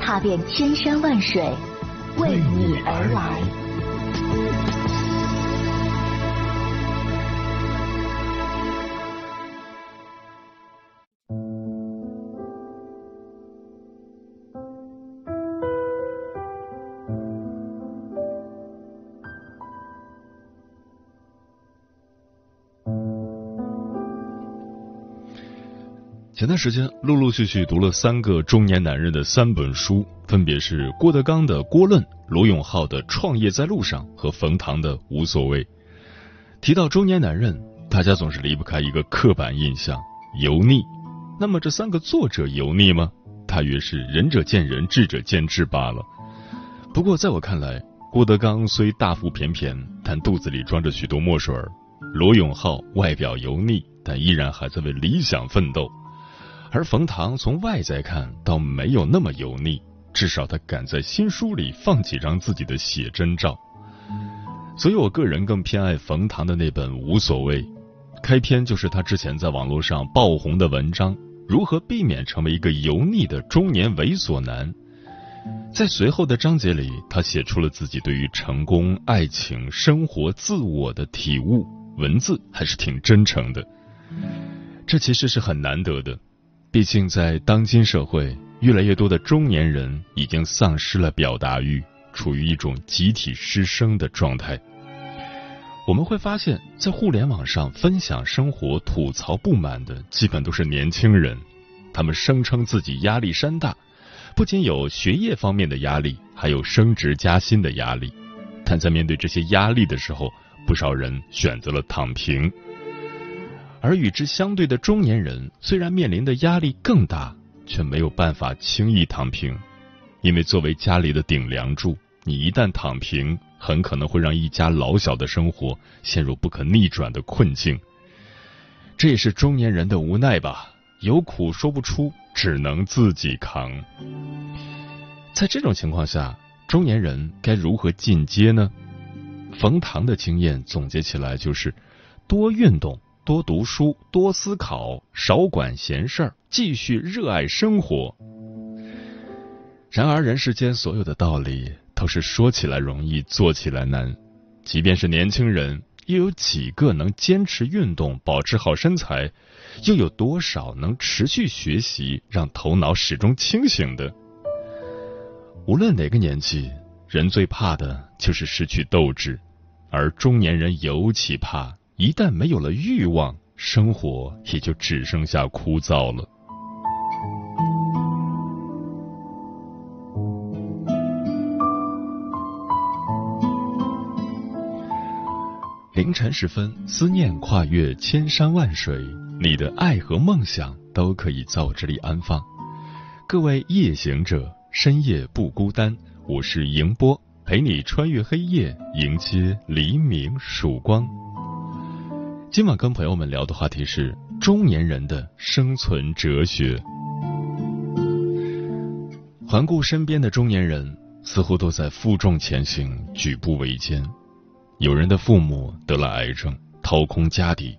踏遍千山万水，为你而来。前段时间，陆陆续续读了三个中年男人的三本书，分别是郭德纲的《郭论》、罗永浩的《创业在路上》和冯唐的《无所谓》。提到中年男人，大家总是离不开一个刻板印象——油腻。那么这三个作者油腻吗？大约是仁者见仁，智者见智罢了。不过在我看来，郭德纲虽大腹便便，但肚子里装着许多墨水；罗永浩外表油腻，但依然还在为理想奋斗。而冯唐从外在看，倒没有那么油腻，至少他敢在新书里放几张自己的写真照。所以我个人更偏爱冯唐的那本《无所谓》，开篇就是他之前在网络上爆红的文章《如何避免成为一个油腻的中年猥琐男》。在随后的章节里，他写出了自己对于成功、爱情、生活、自我的体悟，文字还是挺真诚的。这其实是很难得的。毕竟，在当今社会，越来越多的中年人已经丧失了表达欲，处于一种集体失声的状态。我们会发现，在互联网上分享生活、吐槽不满的，基本都是年轻人。他们声称自己压力山大，不仅有学业方面的压力，还有升职加薪的压力。但在面对这些压力的时候，不少人选择了躺平。而与之相对的中年人，虽然面临的压力更大，却没有办法轻易躺平，因为作为家里的顶梁柱，你一旦躺平，很可能会让一家老小的生活陷入不可逆转的困境。这也是中年人的无奈吧，有苦说不出，只能自己扛。在这种情况下，中年人该如何进阶呢？冯唐的经验总结起来就是：多运动。多读书，多思考，少管闲事儿，继续热爱生活。然而，人世间所有的道理都是说起来容易，做起来难。即便是年轻人，又有几个能坚持运动、保持好身材？又有多少能持续学习，让头脑始终清醒的？无论哪个年纪，人最怕的就是失去斗志，而中年人尤其怕。一旦没有了欲望，生活也就只剩下枯燥了。凌晨时分，思念跨越千山万水，你的爱和梦想都可以在我这里安放。各位夜行者，深夜不孤单，我是迎波，陪你穿越黑夜，迎接黎明曙光。今晚跟朋友们聊的话题是中年人的生存哲学。环顾身边的中年人，似乎都在负重前行，举步维艰。有人的父母得了癌症，掏空家底；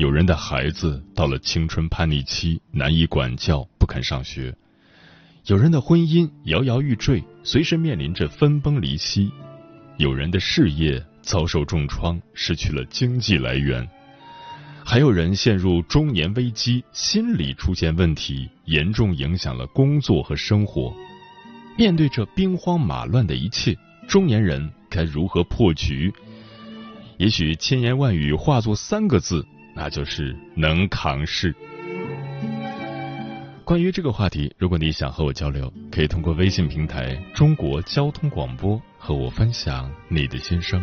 有人的孩子到了青春叛逆期，难以管教，不肯上学；有人的婚姻摇摇欲坠，随时面临着分崩离析；有人的事业遭受重创，失去了经济来源。还有人陷入中年危机，心理出现问题，严重影响了工作和生活。面对这兵荒马乱的一切，中年人该如何破局？也许千言万语化作三个字，那就是能扛事。关于这个话题，如果你想和我交流，可以通过微信平台“中国交通广播”和我分享你的心声。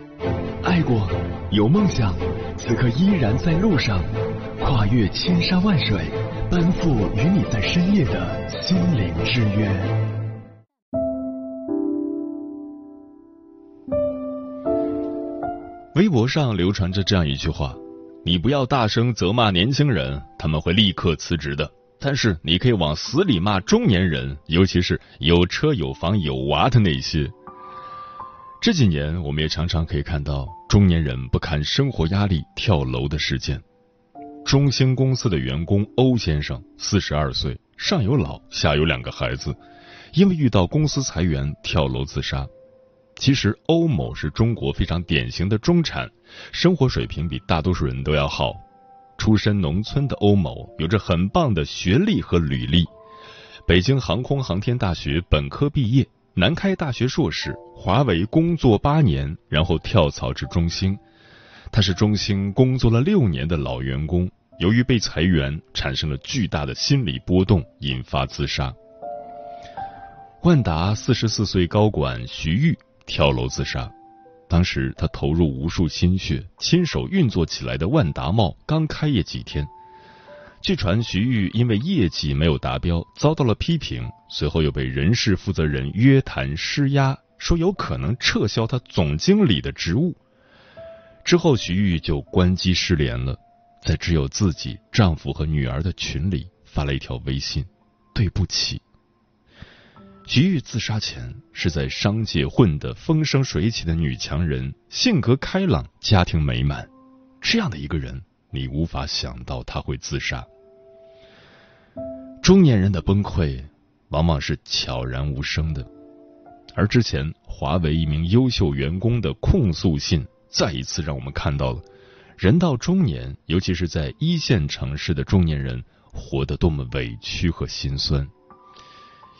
爱过，有梦想，此刻依然在路上，跨越千山万水，奔赴与你在深夜的心灵之约。微博上流传着这样一句话：“你不要大声责骂年轻人，他们会立刻辞职的。但是你可以往死里骂中年人，尤其是有车有房有娃的那些。”这几年，我们也常常可以看到中年人不堪生活压力跳楼的事件。中兴公司的员工欧先生，四十二岁，上有老，下有两个孩子，因为遇到公司裁员跳楼自杀。其实，欧某是中国非常典型的中产，生活水平比大多数人都要好。出身农村的欧某有着很棒的学历和履历：北京航空航天大学本科毕业，南开大学硕士，华为工作八年，然后跳槽至中兴。他是中兴工作了六年的老员工，由于被裁员，产生了巨大的心理波动，引发自杀。万达四十四岁高管徐玉。跳楼自杀。当时他投入无数心血，亲手运作起来的万达茂刚开业几天。据传，徐玉因为业绩没有达标，遭到了批评，随后又被人事负责人约谈施压，说有可能撤销他总经理的职务。之后，徐玉就关机失联了，在只有自己、丈夫和女儿的群里发了一条微信：“对不起。”徐玉自杀前是在商界混得风生水起的女强人，性格开朗，家庭美满。这样的一个人，你无法想到他会自杀。中年人的崩溃往往是悄然无声的，而之前华为一名优秀员工的控诉信，再一次让我们看到了人到中年，尤其是在一线城市的中年人，活得多么委屈和心酸。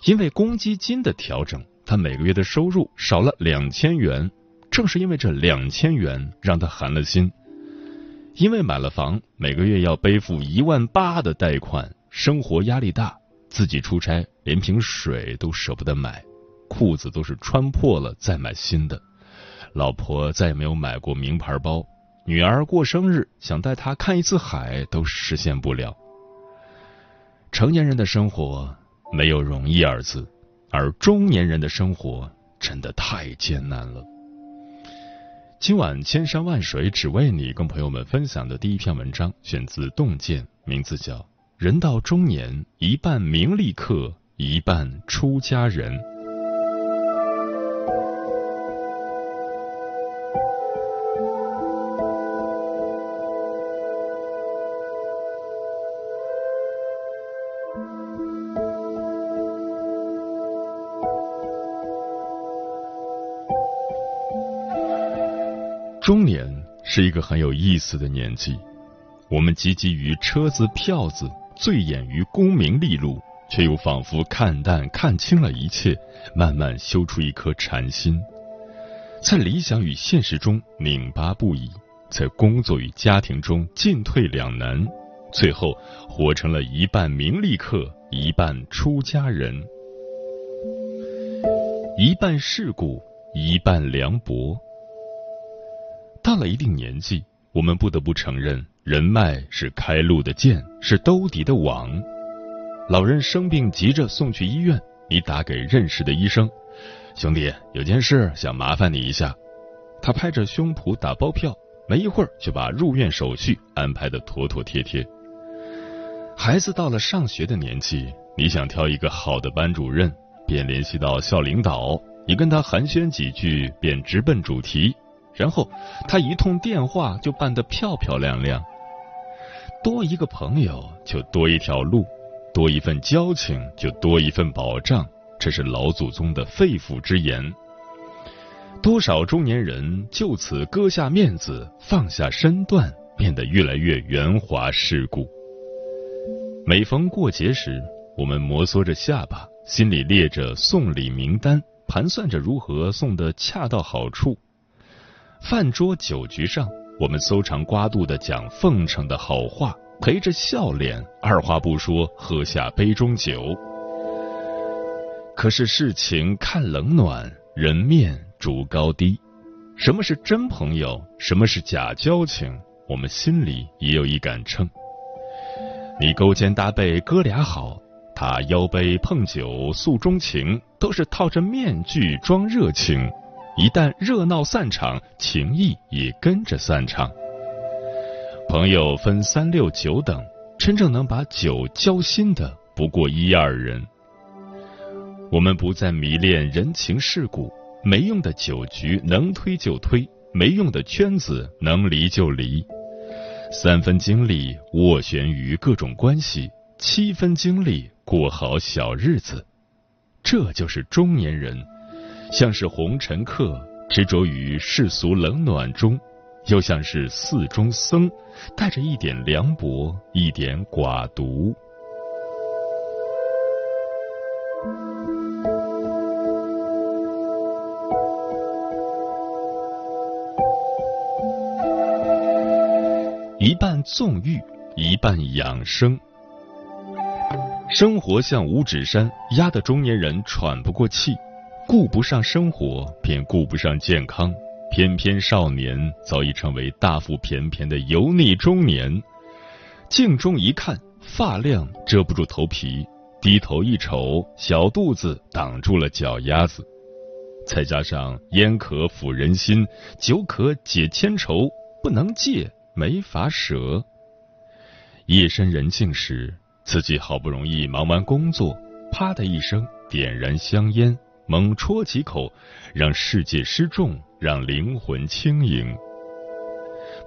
因为公积金的调整，他每个月的收入少了两千元。正是因为这两千元，让他寒了心。因为买了房，每个月要背负一万八的贷款，生活压力大。自己出差，连瓶水都舍不得买，裤子都是穿破了再买新的。老婆再也没有买过名牌包，女儿过生日想带她看一次海都实现不了。成年人的生活。没有容易二字，而中年人的生活真的太艰难了。今晚千山万水只为你，跟朋友们分享的第一篇文章选自《洞见》，名字叫《人到中年，一半名利客，一半出家人》。中年是一个很有意思的年纪，我们汲汲于车子票子，醉眼于功名利禄，却又仿佛看淡看清了一切，慢慢修出一颗禅心，在理想与现实中拧巴不已，在工作与家庭中进退两难，最后活成了一半名利客，一半出家人，一半世故，一半凉薄。到了一定年纪，我们不得不承认，人脉是开路的剑，是兜底的网。老人生病急着送去医院，你打给认识的医生，兄弟，有件事想麻烦你一下。他拍着胸脯打包票，没一会儿就把入院手续安排的妥妥帖帖。孩子到了上学的年纪，你想挑一个好的班主任，便联系到校领导，你跟他寒暄几句，便直奔主题。然后他一通电话就办得漂漂亮亮。多一个朋友就多一条路，多一份交情就多一份保障，这是老祖宗的肺腑之言。多少中年人就此割下面子，放下身段，变得越来越圆滑世故。每逢过节时，我们摩挲着下巴，心里列着送礼名单，盘算着如何送得恰到好处。饭桌酒局上，我们搜肠刮肚的讲奉承的好话，陪着笑脸，二话不说喝下杯中酒。可是事情看冷暖，人面逐高低。什么是真朋友？什么是假交情？我们心里也有一杆秤。你勾肩搭背哥俩好，他邀杯碰酒诉衷情，都是套着面具装热情。一旦热闹散场，情谊也跟着散场。朋友分三六九等，真正能把酒交心的不过一二人。我们不再迷恋人情世故，没用的酒局能推就推，没用的圈子能离就离。三分精力斡旋于各种关系，七分精力过好小日子，这就是中年人，像是红尘客，执着于世俗冷暖中，又像是寺中僧，带着一点凉薄，一点寡独。一半纵欲，一半养生。生活像五指山，压得中年人喘不过气，顾不上生活，便顾不上健康。偏偏少年早已成为大腹便便的油腻中年。镜中一看，发量遮不住头皮，低头一瞅，小肚子挡住了脚丫子。再加上烟可抚人心，酒可解千愁，不能戒。没法舍。夜深人静时，自己好不容易忙完工作，啪的一声点燃香烟，猛戳几口，让世界失重，让灵魂轻盈。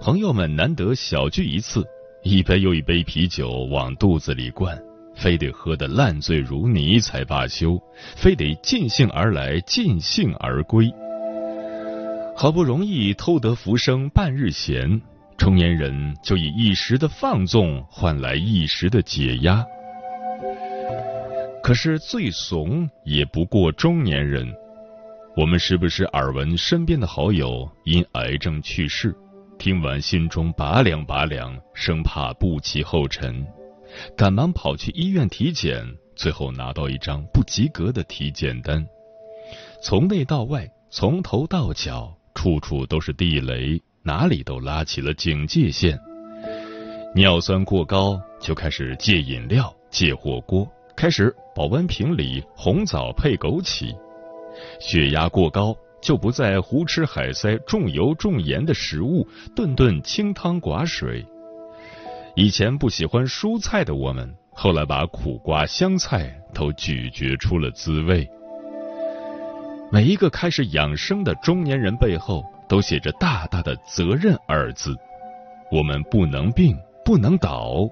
朋友们难得小聚一次，一杯又一杯啤酒往肚子里灌，非得喝得烂醉如泥才罢休，非得尽兴而来，尽兴而归。好不容易偷得浮生半日闲。中年人就以一时的放纵换来一时的解压，可是最怂也不过中年人。我们时不时耳闻身边的好友因癌症去世，听完心中拔凉拔凉，生怕不其后尘，赶忙跑去医院体检，最后拿到一张不及格的体检单，从内到外，从头到脚，处处都是地雷。哪里都拉起了警戒线，尿酸过高就开始戒饮料、戒火锅，开始保温瓶里红枣配枸杞；血压过高就不再胡吃海塞、重油重盐的食物，顿顿清汤寡水。以前不喜欢蔬菜的我们，后来把苦瓜、香菜都咀嚼出了滋味。每一个开始养生的中年人背后。都写着大大的“责任”二字。我们不能病，不能倒，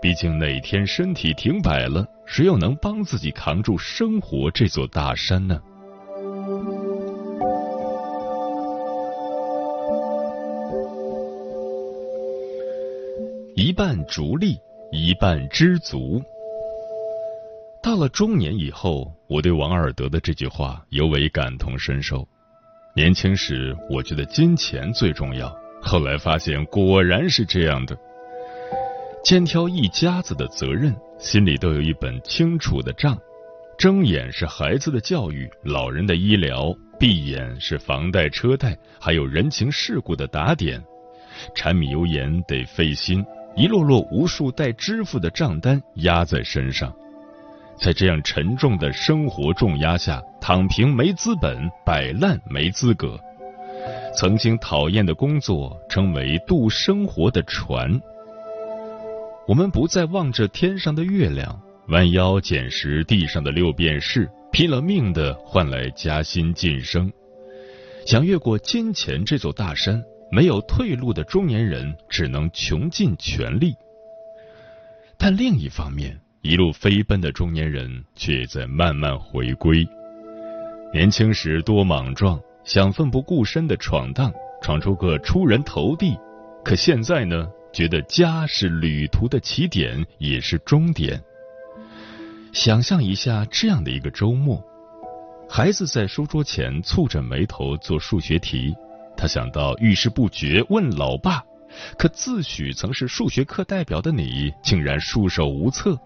毕竟哪天身体停摆了，谁又能帮自己扛住生活这座大山呢？一半逐利，一半知足。到了中年以后，我对王尔德的这句话尤为感同身受。年轻时，我觉得金钱最重要。后来发现，果然是这样的。肩挑一家子的责任，心里都有一本清楚的账。睁眼是孩子的教育，老人的医疗；闭眼是房贷车贷，还有人情世故的打点。柴米油盐得费心，一摞摞无数待支付的账单压在身上。在这样沉重的生活重压下，躺平没资本，摆烂没资格。曾经讨厌的工作，成为渡生活的船。我们不再望着天上的月亮，弯腰捡拾地上的六便士，拼了命的换来加薪晋升。想越过金钱这座大山，没有退路的中年人只能穷尽全力。但另一方面，一路飞奔的中年人却在慢慢回归。年轻时多莽撞，想奋不顾身的闯荡，闯出个出人头地。可现在呢，觉得家是旅途的起点，也是终点。想象一下这样的一个周末，孩子在书桌前蹙着眉头做数学题，他想到遇事不决问老爸，可自诩曾是数学课代表的你，竟然束手无策。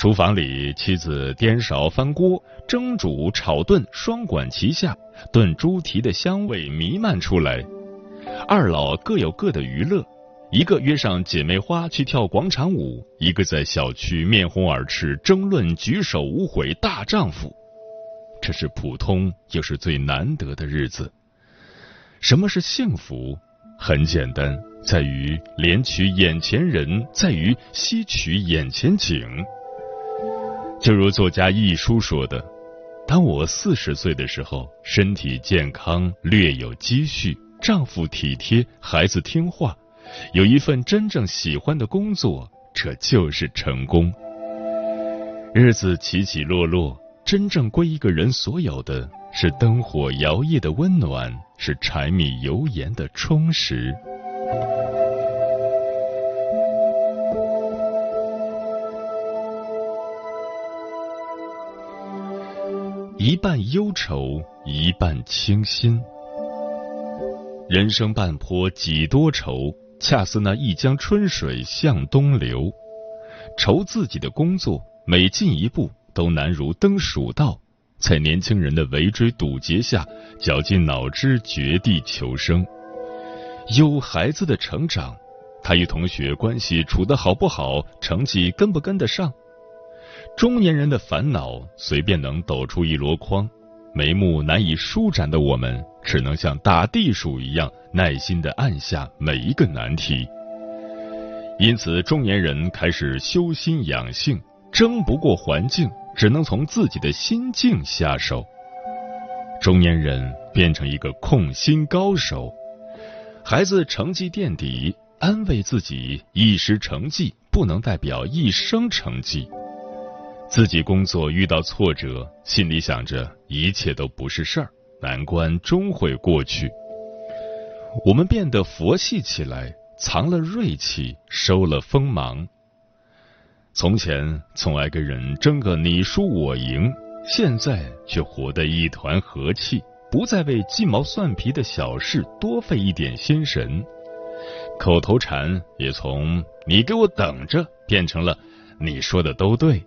厨房里，妻子颠勺翻锅，蒸煮炒炖双管齐下，炖猪蹄的香味弥漫出来。二老各有各的娱乐，一个约上姐妹花去跳广场舞，一个在小区面红耳赤争论举手无悔大丈夫。这是普通又是最难得的日子。什么是幸福？很简单，在于怜取眼前人，在于吸取眼前景。就如作家一书说的：“当我四十岁的时候，身体健康，略有积蓄，丈夫体贴，孩子听话，有一份真正喜欢的工作，这就是成功。日子起起落落，真正归一个人所有的是灯火摇曳的温暖，是柴米油盐的充实。”一半忧愁，一半清新。人生半坡几多愁，恰似那一江春水向东流。愁自己的工作，每进一步都难如登蜀道。在年轻人的围追堵截下，绞尽脑汁绝地求生。忧孩子的成长，他与同学关系处得好不好，成绩跟不跟得上。中年人的烦恼，随便能抖出一箩筐；眉目难以舒展的我们，只能像打地鼠一样耐心的按下每一个难题。因此，中年人开始修心养性，争不过环境，只能从自己的心境下手。中年人变成一个控心高手。孩子成绩垫底，安慰自己：一时成绩不能代表一生成绩。自己工作遇到挫折，心里想着一切都不是事儿，难关终会过去。我们变得佛系起来，藏了锐气，收了锋芒。从前总爱跟人争个你输我赢，现在却活得一团和气，不再为鸡毛蒜皮的小事多费一点心神。口头禅也从“你给我等着”变成了“你说的都对”。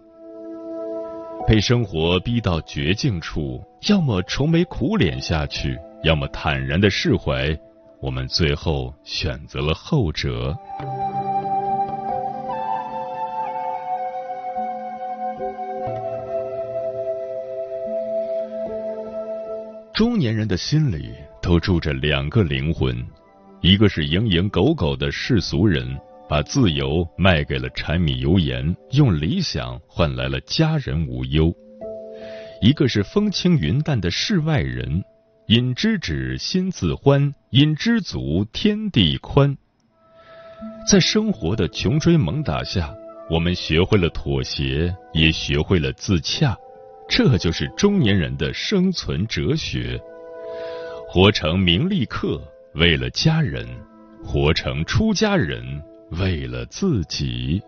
被生活逼到绝境处，要么愁眉苦脸下去，要么坦然的释怀。我们最后选择了后者。中年人的心里都住着两个灵魂，一个是蝇营狗苟的世俗人。把自由卖给了柴米油盐，用理想换来了家人无忧。一个是风轻云淡的世外人，因知止心自欢，因知足天地宽。在生活的穷追猛打下，我们学会了妥协，也学会了自洽。这就是中年人的生存哲学：活成名利客，为了家人；活成出家人。为了自己，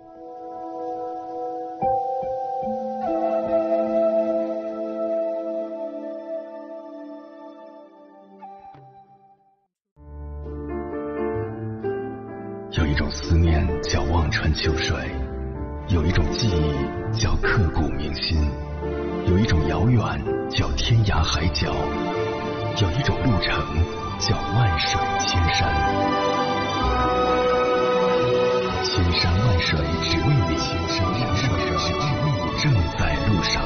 有一种思念叫望穿秋水，有一种记忆叫刻骨铭心，有一种遥远叫天涯海角，有一种路程叫万水千山。千山万水只为你，千山万水只为你，正在路上。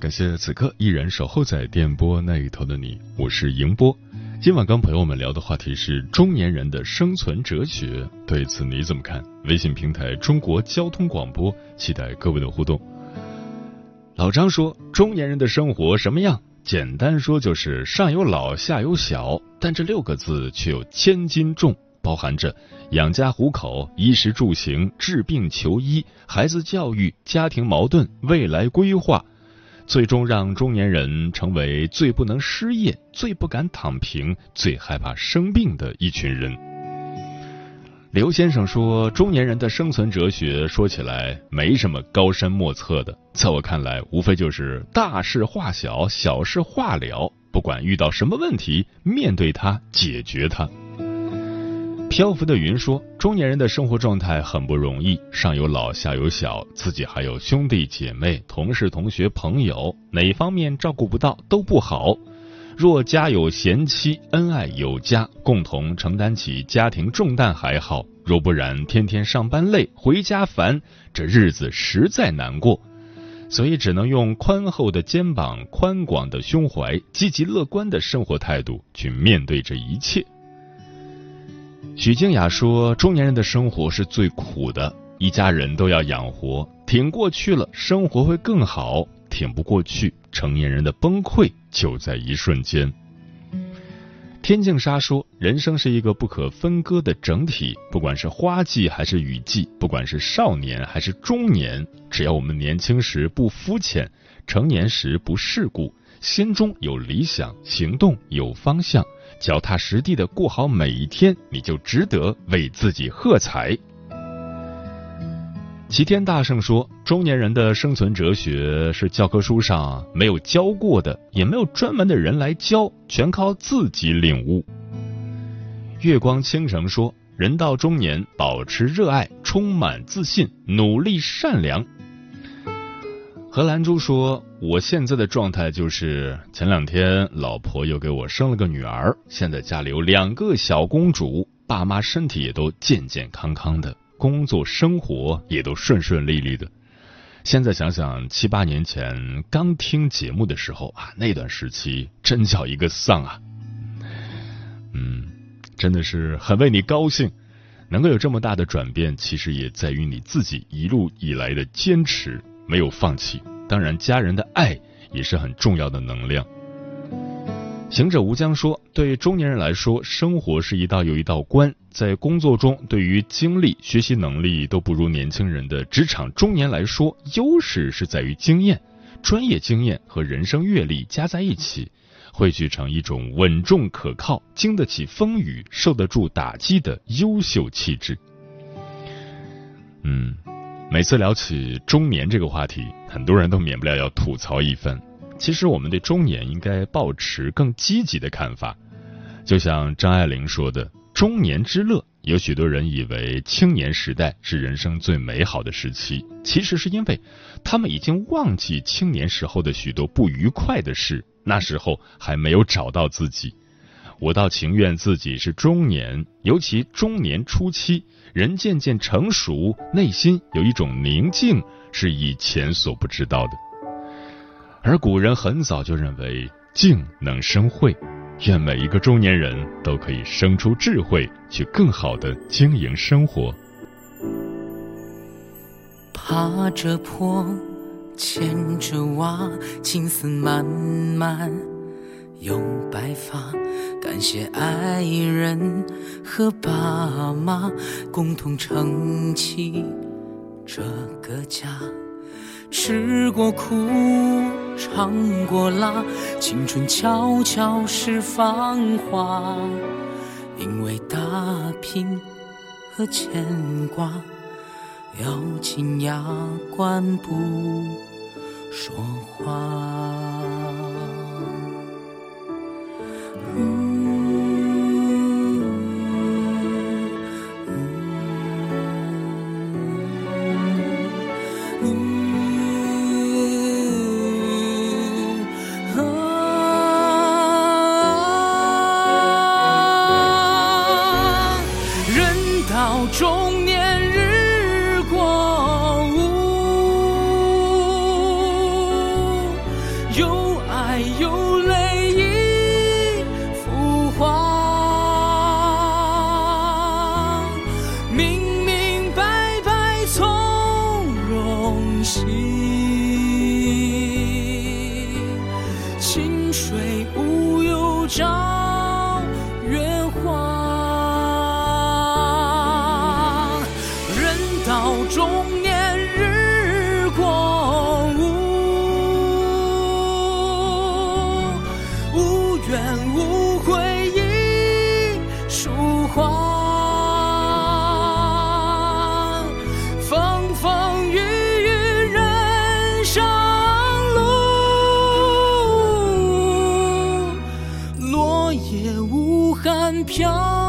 感谢此刻依然守候在电波那一头的你，我是迎波。今晚跟朋友们聊的话题是中年人的生存哲学，对此你怎么看？微信平台中国交通广播，期待各位的互动。老张说：“中年人的生活什么样？简单说就是上有老下有小，但这六个字却有千斤重。包含着养家糊口、衣食住行、治病求医、孩子教育、家庭矛盾、未来规划，最终让中年人成为最不能失业、最不敢躺平、最害怕生病的一群人。刘先生说：“中年人的生存哲学说起来没什么高深莫测的，在我看来，无非就是大事化小，小事化了。不管遇到什么问题，面对它，解决它。”漂浮的云说：“中年人的生活状态很不容易，上有老，下有小，自己还有兄弟姐妹、同事、同学、朋友，哪方面照顾不到都不好。”若家有贤妻，恩爱有加，共同承担起家庭重担还好；若不然，天天上班累，回家烦，这日子实在难过。所以只能用宽厚的肩膀、宽广的胸怀、积极乐观的生活态度去面对这一切。许静雅说：“中年人的生活是最苦的，一家人都要养活，挺过去了，生活会更好。”挺不过去，成年人的崩溃就在一瞬间。天净沙说：“人生是一个不可分割的整体，不管是花季还是雨季，不管是少年还是中年，只要我们年轻时不肤浅，成年时不世故，心中有理想，行动有方向，脚踏实地的过好每一天，你就值得为自己喝彩。”齐天大圣说：“中年人的生存哲学是教科书上没有教过的，也没有专门的人来教，全靠自己领悟。”月光倾城说：“人到中年，保持热爱，充满自信，努力善良。”何兰珠说：“我现在的状态就是，前两天老婆又给我生了个女儿，现在家里有两个小公主，爸妈身体也都健健康康的。”工作生活也都顺顺利利的。现在想想，七八年前刚听节目的时候啊，那段时期真叫一个丧啊！嗯，真的是很为你高兴，能够有这么大的转变，其实也在于你自己一路以来的坚持，没有放弃。当然，家人的爱也是很重要的能量。行者无疆说：“对中年人来说，生活是一道又一道关。在工作中，对于精力、学习能力都不如年轻人的职场中年来说，优势是在于经验、专业经验和人生阅历加在一起，汇聚成一种稳重可靠、经得起风雨、受得住打击的优秀气质。”嗯，每次聊起中年这个话题，很多人都免不了要吐槽一番。其实我们对中年应该保持更积极的看法，就像张爱玲说的：“中年之乐。”有许多人以为青年时代是人生最美好的时期，其实是因为他们已经忘记青年时候的许多不愉快的事，那时候还没有找到自己。我倒情愿自己是中年，尤其中年初期，人渐渐成熟，内心有一种宁静，是以前所不知道的。而古人很早就认为静能生慧，愿每一个中年人都可以生出智慧，去更好的经营生活。爬着坡，牵着娃，青丝漫漫有白发，感谢爱人和爸妈，共同撑起这个家。吃过苦，尝过辣，青春悄悄释放花。因为打拼和牵挂，咬紧牙关不说话。飘。